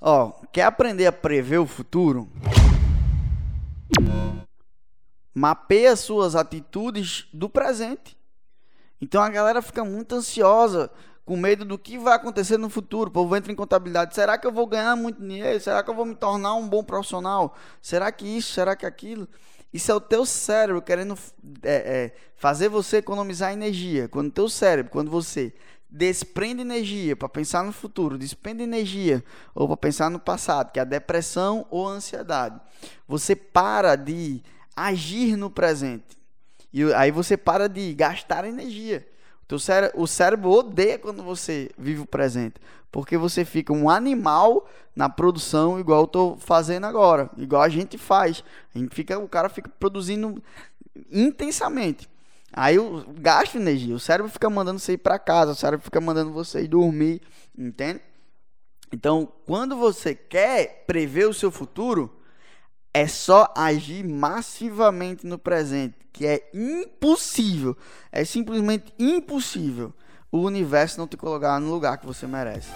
Ó, quer aprender a prever o futuro? Mapeia suas atitudes do presente. Então a galera fica muito ansiosa, com medo do que vai acontecer no futuro. O povo entra em contabilidade. Será que eu vou ganhar muito dinheiro? Será que eu vou me tornar um bom profissional? Será que isso? Será que aquilo? Isso é o teu cérebro querendo é, é, fazer você economizar energia. Quando o teu cérebro, quando você desprende energia para pensar no futuro, desprende energia ou para pensar no passado, que é a depressão ou a ansiedade, você para de agir no presente. E aí você para de gastar energia. O, o cérebro odeia quando você vive o presente, porque você fica um animal na produção igual eu estou fazendo agora, igual a gente faz. A gente fica, o cara fica produzindo intensamente. Aí o gasta energia, o cérebro fica mandando você ir para casa, o cérebro fica mandando você ir dormir, entende? Então, quando você quer prever o seu futuro, é só agir massivamente no presente, que é impossível, é simplesmente impossível o universo não te colocar no lugar que você merece.